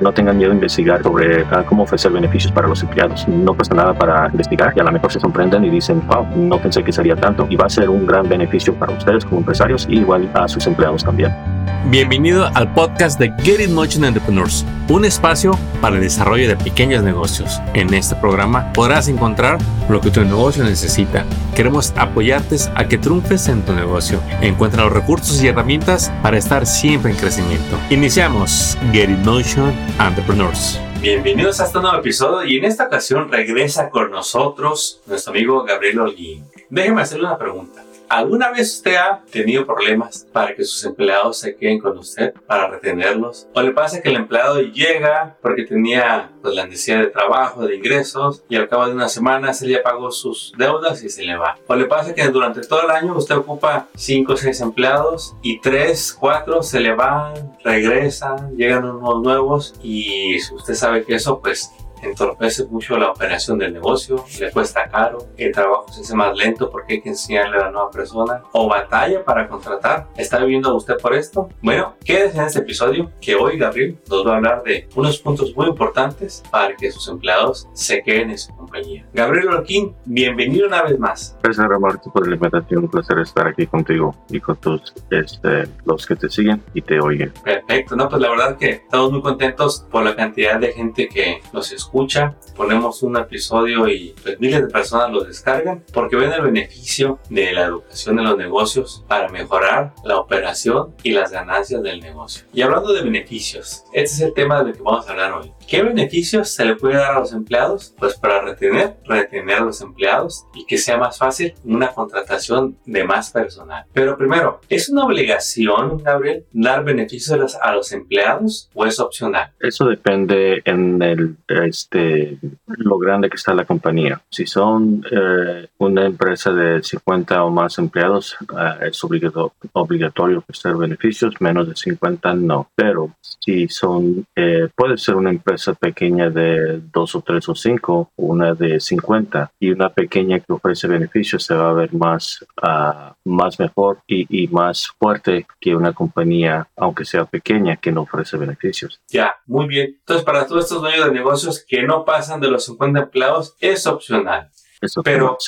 no tengan miedo a investigar sobre ah, cómo ofrecer beneficios para los empleados. No cuesta nada para investigar y a lo mejor se sorprenden y dicen, wow, no pensé que sería tanto y va a ser un gran beneficio para ustedes como empresarios y igual a sus empleados también. Bienvenido al podcast de Get It Motion Entrepreneurs, un espacio para el desarrollo de pequeños negocios. En este programa podrás encontrar lo que tu negocio necesita. Queremos apoyarte a que triunfes en tu negocio. Encuentra los recursos y herramientas para estar siempre en crecimiento. Iniciamos Get It Motion Entrepreneurs. Bienvenidos a este nuevo episodio y en esta ocasión regresa con nosotros nuestro amigo Gabriel Holguín. Déjeme hacerle una pregunta. ¿Alguna vez usted ha tenido problemas para que sus empleados se queden con usted, para retenerlos? ¿O le pasa que el empleado llega porque tenía pues, la necesidad de trabajo, de ingresos, y al cabo de una semana se le pagó sus deudas y se le va? ¿O le pasa que durante todo el año usted ocupa 5 o 6 empleados y 3, 4 se le van, regresan, llegan unos nuevos y usted sabe que eso pues entorpece mucho la operación del negocio, le cuesta caro, el trabajo se hace más lento porque hay que enseñarle a la nueva persona o batalla para contratar. ¿Está viviendo usted por esto? Bueno, quédese en este episodio que hoy Gabriel nos va a hablar de unos puntos muy importantes para que sus empleados se queden en su compañía. Gabriel Orquín, bienvenido una vez más. Gracias, Roberto, por la invitación. Un placer estar aquí contigo y con todos este, los que te siguen y te oyen. Perfecto, no, pues la verdad que estamos muy contentos por la cantidad de gente que nos escucha escucha, ponemos un episodio y pues, miles de personas lo descargan porque ven el beneficio de la educación en los negocios para mejorar la operación y las ganancias del negocio. Y hablando de beneficios, este es el tema del que vamos a hablar hoy. ¿Qué beneficios se le puede dar a los empleados? Pues para retener, retener a los empleados y que sea más fácil una contratación de más personal. Pero primero, ¿es una obligación, Gabriel, dar beneficios a los, empleados o es opcional? Eso depende en el, este, lo grande que está la compañía. Si son eh, una empresa de 50 o más empleados, eh, es obligatorio, ofrecer beneficios, menos de 50 no. Pero si son, eh, puede ser una empresa pequeña de dos o tres o cinco, una de 50 y una pequeña que ofrece beneficios se va a ver más, uh, más mejor y, y, más fuerte que una compañía, aunque sea pequeña, que no ofrece beneficios. Ya, muy bien. Entonces, para todos estos dueños de negocios que no pasan de los 50 empleados, es opcional. Eso Pero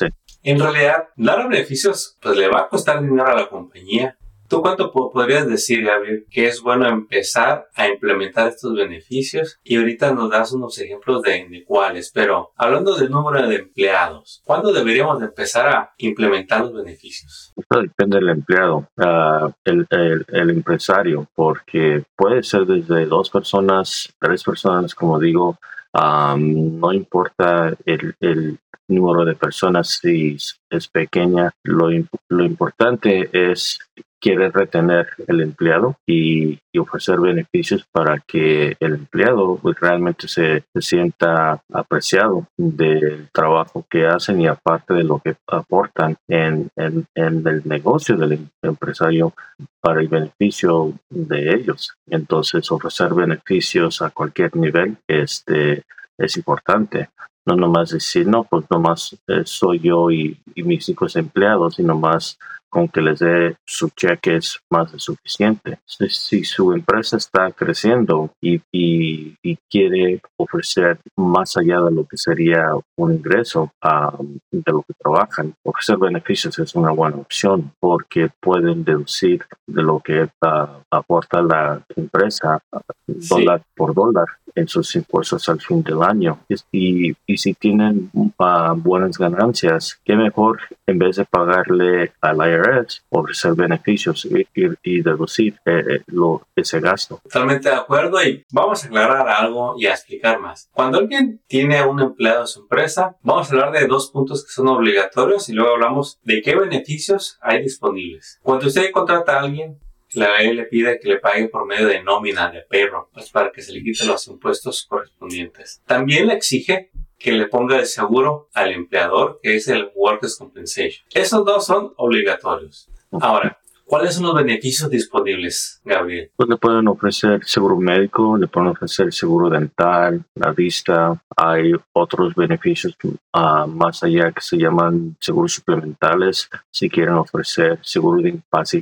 en realidad, dar beneficios, pues le va a costar dinero a la compañía. ¿Tú cuánto podrías decir, Gabriel, que es bueno empezar a implementar estos beneficios? Y ahorita nos das unos ejemplos de, cuáles, pero hablando del número de empleados, ¿cuándo deberíamos empezar a implementar los beneficios? Esto depende del empleado, uh, el, empresario, porque puede ser desde dos personas, tres personas, como digo, um, no importa el, número de personas si es pequeña, lo, lo importante es quiere retener el empleado y, ofrecer beneficios para que el empleado pues, realmente se, sienta apreciado del trabajo que hacen y aparte de lo que aportan en, en, el negocio del empresario para el beneficio de ellos. Entonces ofrecer beneficios a cualquier nivel este, es importante no nomás decir, no, pues nomás eh, soy yo y, y, mis cinco empleados, sino más con que les dé su cheque es más de suficiente. Si, su empresa está creciendo y, y, quiere ofrecer más allá de lo que sería un ingreso um, de lo que trabajan, ofrecer beneficios es una buena opción porque pueden deducir de lo que uh, aporta la empresa dólar por dólar en sus impuestos al fin del año. Y, y si tienen uh, buenas ganancias, qué mejor en vez de pagarle al IRS, ofrecer beneficios y, y, deducir eh, eh, lo, ese gasto. Totalmente de acuerdo y vamos a aclarar algo y a explicar más. Cuando alguien tiene un empleado en su empresa, vamos a hablar de dos puntos que son obligatorios y luego hablamos de qué beneficios hay disponibles. Cuando usted contrata a alguien, la ley le pide que le pague por medio de nómina, de payroll, pues para que se le quiten los impuestos correspondientes. También le exige que le ponga el seguro al empleador, que es el Workers' Compensation. Esos dos son obligatorios. Ahora, ¿Cuáles son los beneficios disponibles, Gabriel? Pues le pueden ofrecer seguro médico, le pueden ofrecer seguro dental, la vista. Hay otros beneficios uh, más allá que se llaman seguros suplementales. Si quieren ofrecer seguro de,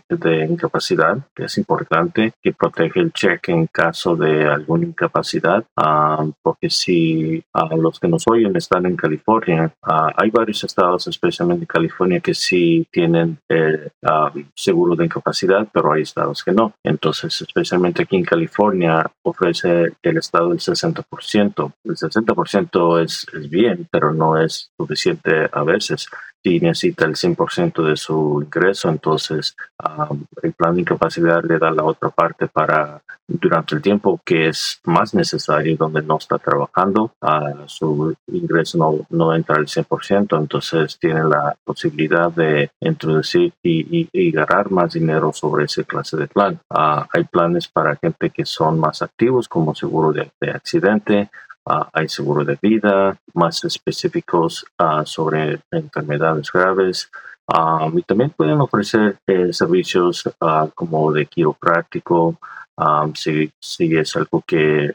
de incapacidad, que es importante, que protege el cheque en caso de alguna incapacidad. Uh, porque si uh, los que nos oyen están en California, hay varios estados, especialmente California, que sí tienen eh, seguro de incapacidad, pero hay estados que no. Entonces, especialmente aquí en California, ofrece el estado el 60%. El 60% es, es bien, pero no es suficiente a veces si necesita el 100% de su ingreso, entonces el plan de incapacidad le da la otra parte para durante el tiempo que es más necesario, donde no está trabajando, su ingreso no, no entra al 100%, entonces tiene la posibilidad de introducir y, y, ganar más dinero sobre esa clase de plan. Ah, hay planes para gente que son más activos, como seguro de accidente, Hay seguro de vida, más específicos ah, sobre enfermedades graves. Ah, y también pueden ofrecer eh, servicios como de quiropráctico, si, si, es algo que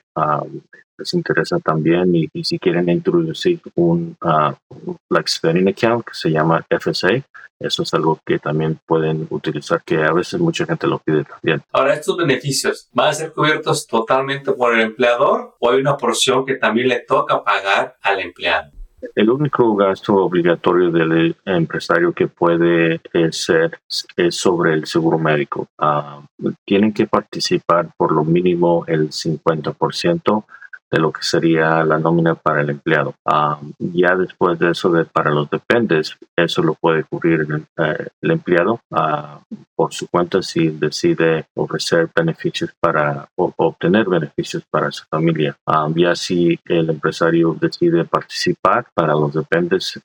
les interesa también y, si quieren introducir un, uh, Flex Spending Account que se llama FSA, eso es algo que también pueden utilizar, que a veces mucha gente lo pide también. Ahora, estos beneficios, ¿van a ser cubiertos totalmente por el empleador o hay una porción que también le toca pagar al empleado? El único gasto obligatorio del empresario que puede eh, ser es sobre el seguro médico. Ah, tienen que participar por lo mínimo el 50% de lo que sería la nómina para el empleado. Ah, ya después de eso, de, para los dependes, eso lo puede cubrir el, eh, empleado ah, por su cuenta si decide ofrecer beneficios para o, obtener beneficios para su familia. Ah, ya si el empresario decide participar para los dependes,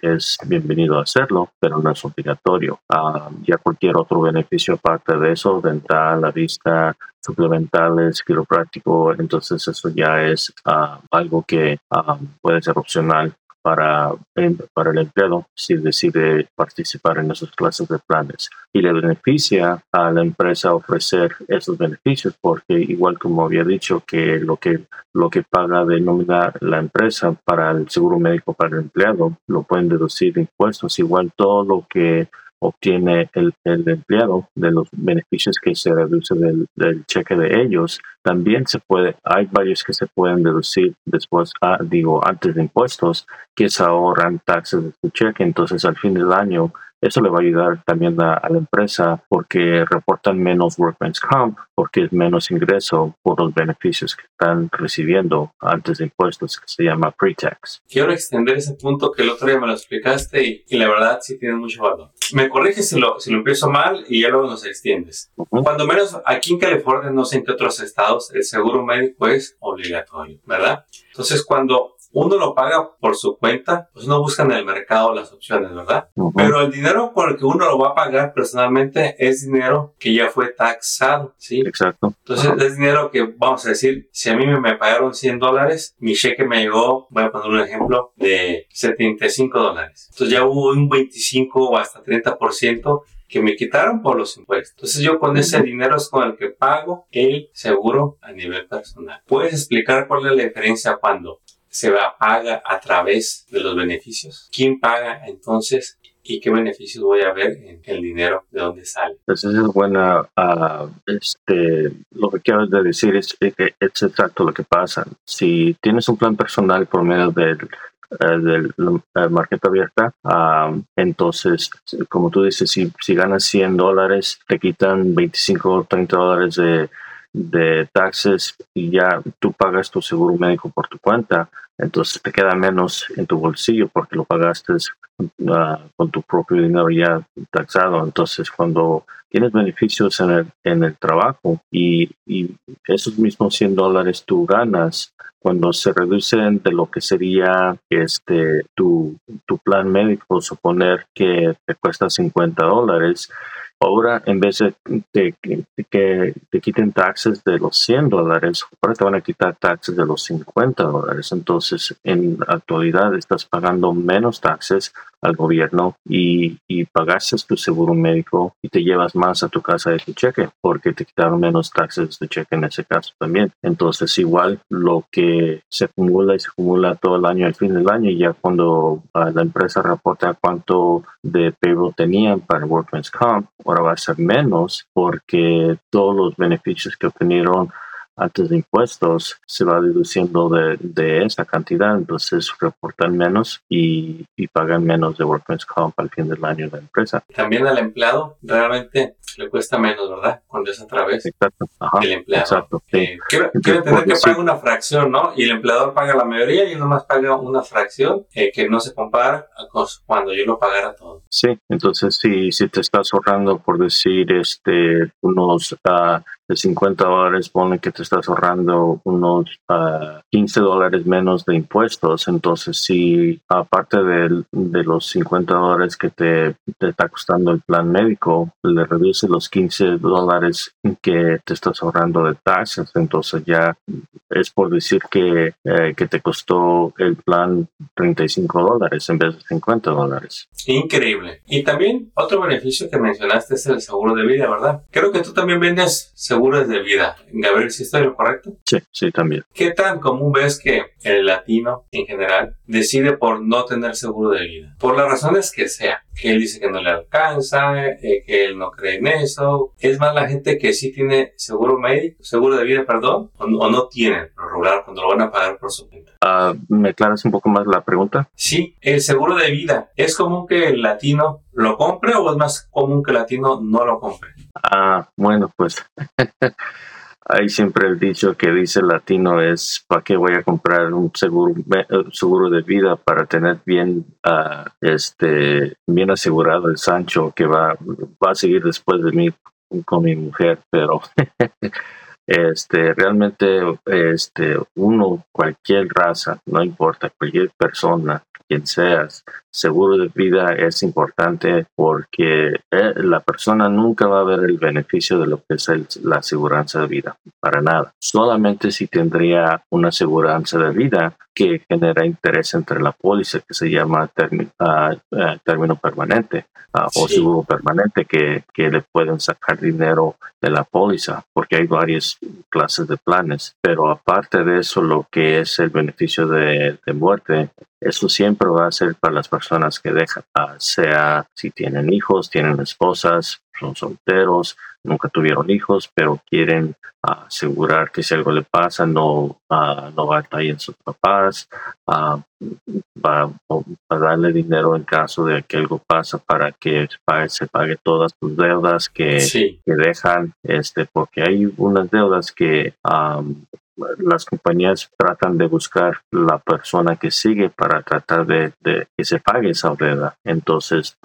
es bienvenido a hacerlo, pero no es obligatorio. ya cualquier otro beneficio aparte de eso, dental, la vista, suplementales, quiropráctico, entonces eso ya es ah, algo que ah, puede ser opcional para, para el empleado si decide participar en esas clases de planes. Y le beneficia a la empresa ofrecer esos beneficios porque igual como había dicho que lo que, lo que paga de nómina la empresa para el seguro médico para el empleado lo pueden deducir de impuestos. Igual todo lo que obtiene el, el, empleado de los beneficios que se reduce del, cheque de ellos, también se puede, hay varios que se pueden deducir después, ah, digo, antes de impuestos, que se ahorran taxes de su cheque, entonces al fin del año eso le va a ayudar también a, la empresa porque reportan menos workman's comp, porque es menos ingreso por los beneficios que están recibiendo antes de impuestos, que se llama pre-tax. Quiero extender ese punto que el otro día me lo explicaste y, la verdad sí tiene mucho valor. Me corriges si lo, si lo empiezo mal y ya luego nos extiendes. Cuando menos aquí en California, no sé en qué otros estados, el seguro médico es obligatorio, ¿verdad? Entonces, cuando uno lo paga por su cuenta, pues uno busca en el mercado las opciones, ¿verdad? Pero el dinero por el que uno lo va a pagar personalmente es dinero que ya fue taxado, ¿sí? Exacto. Entonces es dinero que, vamos a decir, si a mí me pagaron 100 dólares, mi cheque me llegó, voy a poner un ejemplo, de 75 dólares. Entonces ya hubo un 25 o hasta 30% que me quitaron por los impuestos. Entonces yo con ese dinero es con el que pago el seguro a nivel personal. ¿Puedes explicar cuál es la diferencia cuando se paga a través de los beneficios. ¿Quién paga entonces y qué beneficios voy a ver en el dinero de dónde sale. Pues es buena, uh, este, lo que quiero decir es que es exacto lo que pasa. Si tienes un plan personal por medio del, del uh, market abierta, entonces, como tú dices, si, si ganas 100 dólares, te quitan 25 o 30 dólares de de taxes y ya tú pagas tu seguro médico por tu cuenta, entonces te queda menos en tu bolsillo porque lo pagaste ah, con tu propio dinero ya taxado. Entonces cuando tienes beneficios en el, en el trabajo y, y esos mismos 100 dólares tú ganas, cuando se reducen de lo que sería este tu, tu plan médico, suponer que te cuesta 50 dólares, Ahora, en vez de, que te quiten taxes de los 100 dólares, ahora te van a quitar taxes de los 50 dólares. Entonces, en la actualidad estás pagando menos taxes al gobierno y, y pagaste tu seguro médico y te llevas más a tu casa de tu cheque porque te quitaron menos taxes de cheque en ese caso también. Entonces igual lo que se acumula y se acumula todo el año al fin del año y ya cuando ah, la empresa reporta cuánto de payroll tenían para Workman's Comp, ahora va a ser menos porque todos los beneficios que obtenieron antes de impuestos se va deduciendo de, de esa cantidad, entonces reportan menos y, y, pagan menos de Workman's Comp al fin del año de la empresa. También al empleado realmente le cuesta menos, ¿verdad? Cuando es a través exacto. del empleado. Exacto. Eh, quiero, entender que paga una fracción, ¿no? Y el empleador paga la mayoría y él nomás paga una fracción eh, que no se compara con cuando yo lo pagara todo. Sí, entonces si, si te estás ahorrando, por decir, este, unos uh, de 50 dólares, pone que te estás ahorrando unos 15 ah, dólares menos de impuestos. Entonces, si aparte de, de los 50 dólares que te, te, está costando el plan médico, le reduce los 15 dólares que te estás ahorrando de taxes, entonces ya es por decir que, eh, que te costó el plan 35 dólares en vez de 50 dólares. Increíble. Y también otro beneficio que mencionaste es el seguro de vida, ¿verdad? Creo que tú también vendes seguros de vida. Gabriel, si estoy lo correcto? Sí, sí, también. ¿Qué tan común ves que el latino en general decide por no tener seguro de vida? Por las razones que sea. Que él dice que no le alcanza, eh, que él no cree en eso. Es más la gente que sí tiene seguro médico, seguro de vida, perdón, o, no tiene lo regular cuando lo van a pagar por su cuenta. Uh, ¿Me aclaras un poco más la pregunta? Sí, el seguro de vida. ¿Es común que el latino lo compre o es más común que el latino no lo compre? Ah, bueno, pues hay siempre el dicho que dice el latino es ¿para qué voy a comprar un seguro seguro de vida para tener bien uh, este bien asegurado el Sancho que va va a seguir después de mí con mi mujer, pero este realmente este uno cualquier raza, no importa, cualquier persona quien seas, seguro de vida es importante porque eh, la persona nunca va a ver el beneficio de lo que es la aseguranza de vida, para nada. Solamente si tendría una aseguranza de vida que genera interés entre la póliza, que se llama ah, ah, término permanente ah, o seguro permanente, que, que, le pueden sacar dinero de la póliza, porque hay varias clases de planes. Pero aparte de eso, lo que es el beneficio de, de muerte, eso siempre va a ser para las personas que dejan, sea si tienen hijos, tienen esposas, son solteros, nunca tuvieron hijos, pero quieren asegurar que si algo le pasa no, no va a ahí en sus papás, va, a darle dinero en caso de que algo pasa para que se pague todas sus deudas que, que dejan, este, porque hay unas deudas que las compañías tratan de buscar la persona que sigue para tratar de, que se pague esa deuda. Entonces,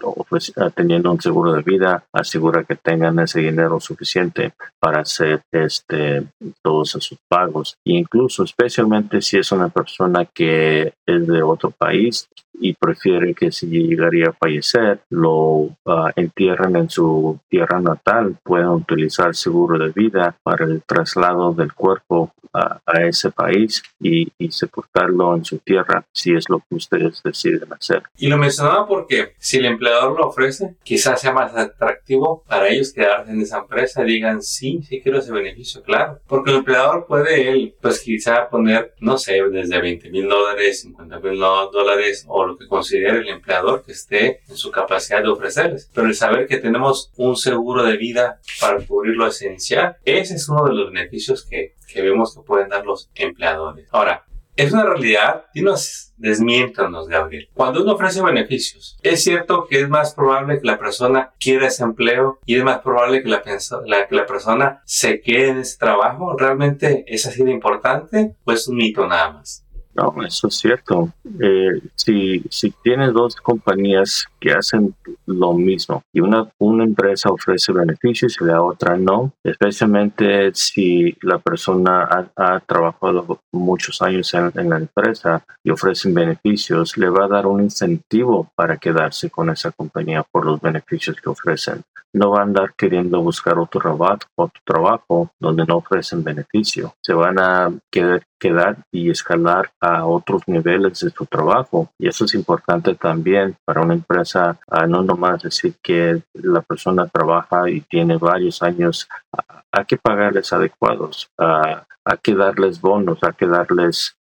ah, teniendo un seguro de vida, asegura que tengan ese dinero suficiente para hacer este, todos esos pagos. Incluso, especialmente si es una persona que es de otro país, y prefiere que si llegaría a fallecer lo entierren en su tierra natal, puedan utilizar seguro de vida para el traslado del cuerpo a, ese país y, y, sepultarlo en su tierra si es lo que ustedes deciden hacer. Y lo mencionaba porque si el empleador lo ofrece, quizás sea más atractivo para ellos quedarse en esa empresa y digan sí, sí quiero ese beneficio, claro. Porque el empleador puede él, pues quizá poner, no sé, desde 20 mil dólares, 50 mil dólares o lo que considere el empleador que esté en su capacidad de ofrecerles. Pero el saber que tenemos un seguro de vida para cubrir lo esencial, ese es uno de los beneficios que, que vemos que pueden dar los empleadores. Ahora, es una realidad. y nos desmiéntanos, Gabriel. Cuando uno ofrece beneficios, es cierto que es más probable que la persona quiera ese empleo y es más probable que la, la, que la persona se quede en ese trabajo. ¿Realmente es así de importante o es un mito nada más? No, eso es cierto. Eh, si, si tienes dos compañías que hacen lo mismo y una, una empresa ofrece beneficios y la otra no, especialmente si la persona ha, trabajado muchos años en, la empresa y ofrecen beneficios, le va a dar un incentivo para quedarse con esa compañía por los beneficios que ofrecen. No va a andar queriendo buscar otro trabajo, otro trabajo donde no ofrecen beneficio. Se van a querer quedar y escalar a otros niveles de su trabajo. Y eso es importante también para una empresa, no nomás decir que la persona trabaja y tiene varios años, hay que pagarles adecuados, hay que darles bonos, hay que darles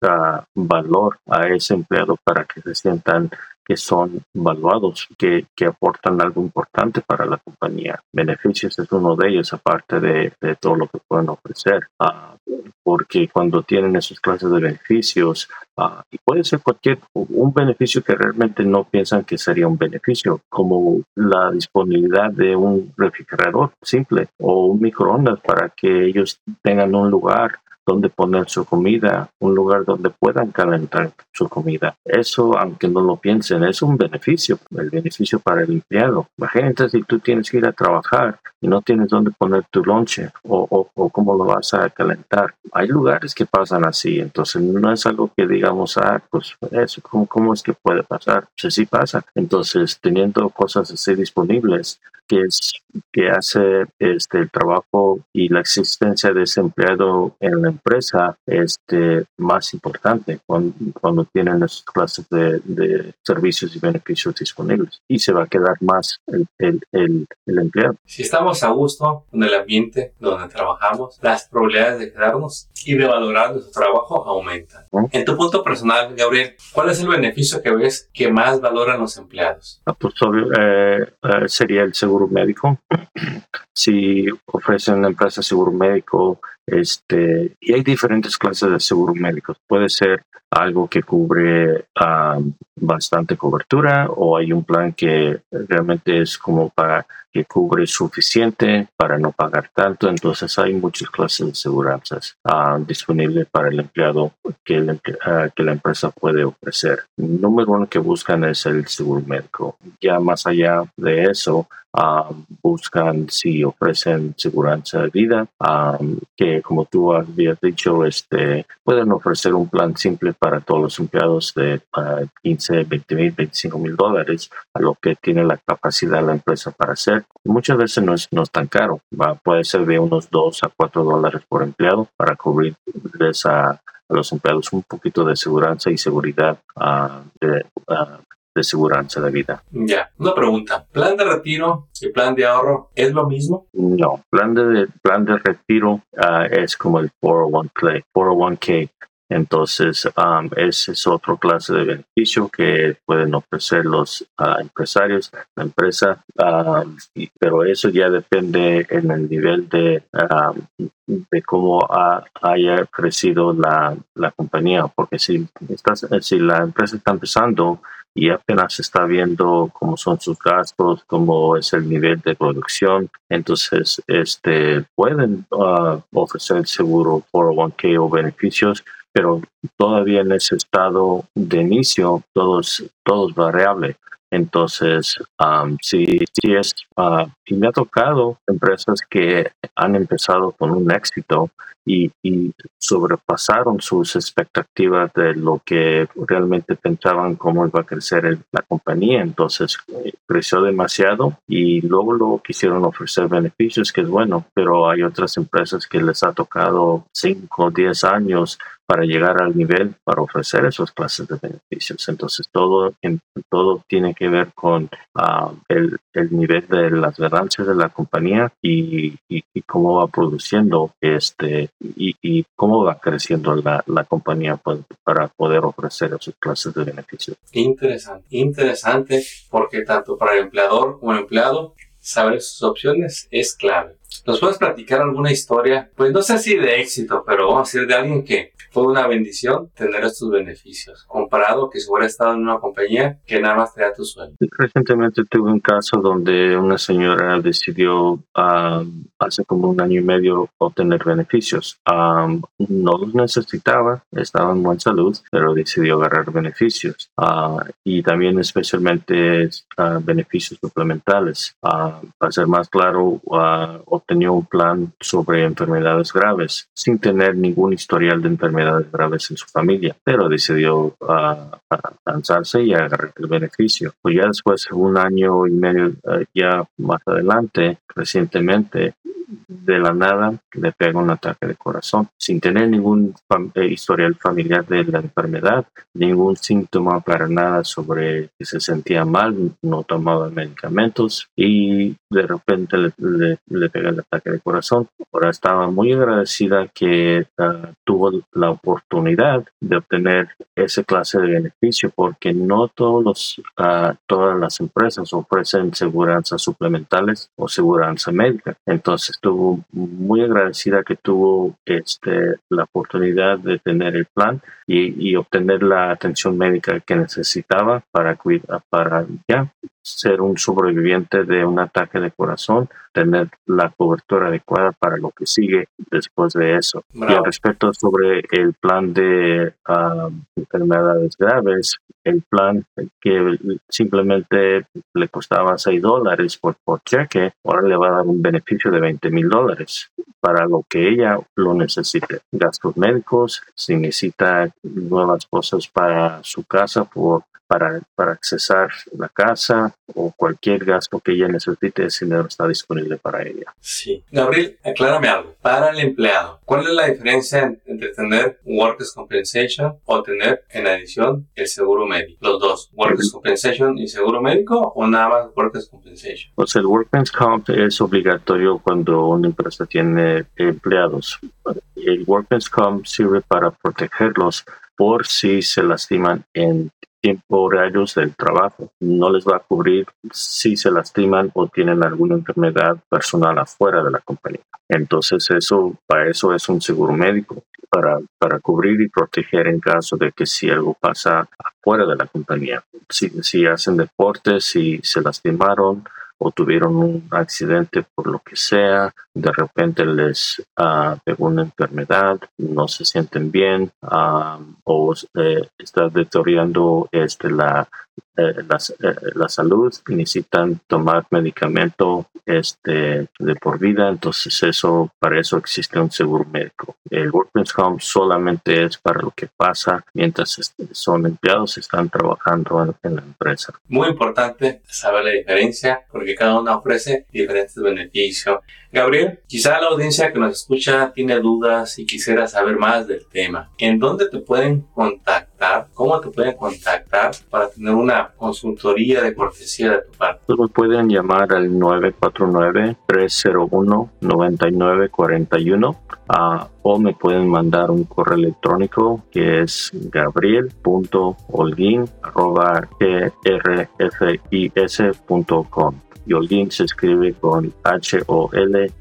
valor a ese empleado para que se sientan que son valuados, que, que, aportan algo importante para la compañía. Beneficios es uno de ellos, aparte de, de todo lo que pueden ofrecer. Uh, porque cuando tienen esas clases de beneficios, uh, y puede ser cualquier, un beneficio que realmente no piensan que sería un beneficio, como la disponibilidad de un refrigerador simple o un microondas para que ellos tengan un lugar donde poner su comida, un lugar donde puedan calentar su comida. Eso, aunque no lo piensen, es un beneficio, el beneficio para el empleado. Imagínate si tú tienes que ir a trabajar y no tienes donde poner tu lonche o, o, cómo lo vas a calentar. Hay lugares que pasan así, entonces no es algo que digamos, ah, pues eso, ¿cómo, cómo es que puede pasar? Pues sí pasa. Entonces, teniendo cosas así disponibles, que es que hace este el trabajo y la existencia de ese empleado en la empresa este más importante cuando, cuando tienen esas clases de, de, servicios y beneficios disponibles y se va a quedar más el, el, el, el, empleado. Si estamos a gusto en el ambiente donde trabajamos, las probabilidades de quedarnos y de valorar nuestro trabajo aumentan. En tu punto personal, Gabriel, ¿cuál es el beneficio que ves que más valoran los empleados? Ah, pues, eh, eh, sería el seguro médico. si ofrecen una empresa seguro médico, este, y hay diferentes clases de seguro médicos. Puede ser algo que cubre bastante cobertura o hay un plan que realmente es como para que cubre suficiente para no pagar tanto. Entonces hay muchas clases de seguranzas disponibles para el empleado que, que la empresa puede ofrecer. El número uno que buscan es el seguro médico. Ya más allá de eso, buscan si ofrecen seguridad de vida, que como tú habías dicho, este, pueden ofrecer un plan simple para todos los empleados de 15, 20 mil, 25 mil dólares, a lo que tiene la capacidad la empresa para hacer. Muchas veces no es, no es tan caro, puede ser de unos 2 a 4 dólares por empleado para cubrirles a, a los empleados un poquito de seguridad y seguridad uh, de, uh, de seguridad de vida. Ya, una pregunta. ¿Plan de retiro y plan de ahorro es lo mismo? No, plan de, plan de retiro uh, es como el 401k. 401k. Entonces, um, ese es otro clase de beneficio que pueden ofrecer los uh, empresarios, la empresa, pero eso ya depende en el nivel de, de cómo ha, haya crecido la, la compañía, porque si, estás, si la empresa está empezando, y apenas está viendo cómo son sus gastos, cómo es el nivel de producción. Entonces, este, pueden uh, ofrecer seguro 401k o beneficios, pero todavía en ese estado de inicio todo es, todo es variable. Entonces, um, si, si es, uh, y me ha tocado empresas que han empezado con un éxito y, sobrepasaron sus expectativas de lo que realmente pensaban cómo iba a crecer la compañía. Entonces eh, creció demasiado y luego, luego quisieron ofrecer beneficios, que es bueno, pero hay otras empresas que les ha tocado 5 o 10 años para llegar al nivel para ofrecer esas clases de beneficios. Entonces todo, en, todo tiene que ver con uh, el, el, nivel de las ganancias de la compañía y, y, cómo va produciendo este y, y cómo va creciendo la, la compañía pues, para poder ofrecer esas clases de beneficios. Interesante, interesante porque tanto para el empleador como el empleado saber sus opciones es clave. ¿Nos puedes platicar alguna historia? Pues no sé si de éxito, pero vamos a decir de alguien que fue una bendición tener estos beneficios, comparado que si hubiera estado en una compañía que nada más te da tu sueldo. Recientemente tuve un caso donde una señora decidió um, hace como un año y medio obtener beneficios. Um, no los necesitaba, estaba en buena salud, pero decidió agarrar beneficios. Uh, y también especialmente uh, beneficios suplementales. Uh, para ser más claro, obtenía un plan sobre enfermedades graves sin tener ningún historial de enfermedades graves en su familia, pero decidió uh, lanzarse y agarrar el beneficio. Pues ya después, un año y medio, uh, ya más adelante, recientemente, de la nada le pega un ataque de corazón, sin tener ningún eh, historial familiar de la enfermedad, ningún síntoma para nada sobre que se sentía mal, no tomaba medicamentos y de repente le, pega el ataque de corazón. Ahora estaba muy agradecida que ah, tuvo la oportunidad de obtener ese clase de beneficio porque no todos los, ah, todas las empresas ofrecen seguridad suplementales o seguridad médica. Entonces estuvo muy agradecida que tuvo este, la oportunidad de tener el plan y, y obtener la atención médica que necesitaba para, cuidar, para ya ser un sobreviviente de un ataque de corazón, tener la cobertura adecuada para lo que sigue después de eso. Y al respecto sobre el plan de ah, enfermedades graves, el plan que simplemente le costaba 6 dólares por, por cheque, ahora le va a dar un beneficio de 20 mil dólares para lo que ella lo necesite. Gastos médicos, si necesita nuevas cosas para su casa por para, para accesar la casa o cualquier gasto que ella necesite, ese dinero está disponible para ella. Sí. Gabriel, aclárame algo. Para el empleado, ¿cuál es la diferencia entre tener Workers' Compensation o tener en adición el seguro médico? Los dos, Workers' Compensation y seguro médico o nada más Workers' Compensation? Pues el Workers' Comp es obligatorio cuando una empresa tiene empleados. El Workers' Comp sirve para protegerlos por si se lastiman en horarios del trabajo. No les va a cubrir si se lastiman o tienen alguna enfermedad personal afuera de la compañía. Entonces eso, para eso es un seguro médico, para, para cubrir y proteger en caso de que si algo pasa afuera de la compañía. Si, si hacen deportes, si se lastimaron, o tuvieron un accidente por lo que sea, de repente les uh, pegó una enfermedad, no se sienten bien ah, o eh, está deteriorando este, la, eh, eh, la, salud necesitan tomar medicamento este, de por vida, entonces eso, para eso existe un seguro médico. El Workman's Home solamente es para lo que pasa mientras son empleados, están trabajando en, en la empresa. Muy importante saber la diferencia porque cada uno ofrece diferentes beneficios. Gabriel, quizá la audiencia que nos escucha tiene dudas y quisiera saber más del tema. ¿En dónde te pueden contactar? ¿Cómo te pueden contactar para tener una consultoría de cortesía de tu parte? Me pueden llamar al 949-301-9941 uh, o me pueden mandar un correo electrónico que es gabriel.holguin.com Yolguin se escribe con H-O-L-G-U-I-N.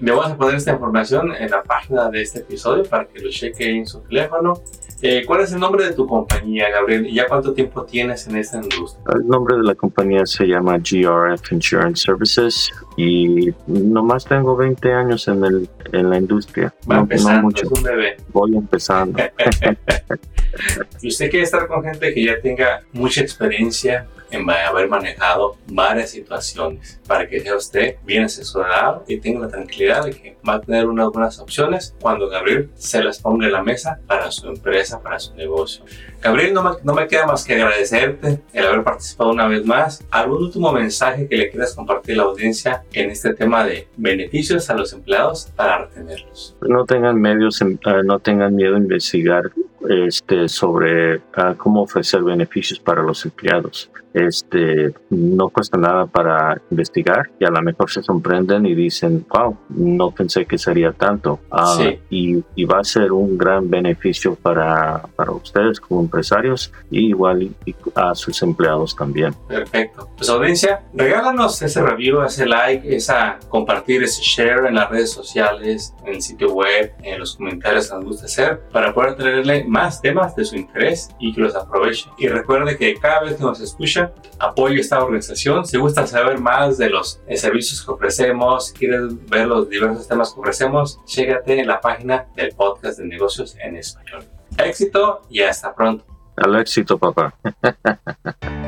Le vamos a poner esta información en la página de este episodio para que lo cheque en su teléfono. Eh, ¿Cuál es el nombre de tu compañía, Gabriel? ¿Y ya cuánto tiempo tienes en esta industria? El nombre de la compañía se llama GRF Insurance Services y nomás tengo 20 años en, el, en la industria. Va no, empezando, mucho. es un bebé. Voy empezando. y usted quiere estar con gente que ya tenga mucha experiencia en haber manejado varias situaciones para que sea usted bien asesorado y tenga la tranquilidad de que va a tener unas buenas opciones cuando Gabriel se las ponga en la mesa para su empresa, para su negocio. Gabriel, no me, no me queda más que agradecerte el haber participado una vez más. ¿Algún último mensaje que le quieras compartir a la audiencia en este tema de beneficios a los empleados para retenerlos? No tengan medios, eh, no tengan miedo a investigar este, sobre ah, cómo ofrecer beneficios para los empleados. Este, no cuesta nada para investigar y a lo mejor se sorprenden y dicen, wow, no pensé que sería tanto. Ah, y, y, va a ser un gran beneficio para, para ustedes como empresarios y igual a sus empleados también. Perfecto. Pues audiencia, regálanos ese review, ese like, esa compartir, ese share en las redes sociales, en el sitio web, en los comentarios que nos gusta hacer para poder traerle más temas de su interés y que los aproveche. Y recuerde que cada vez que nos escucha, apoyo esta organización. Si gusta saber más de los eh, servicios que ofrecemos, quieres ver los diversos temas que ofrecemos, llégate en la página del podcast de negocios en español. Éxito y hasta pronto. Al éxito, papá.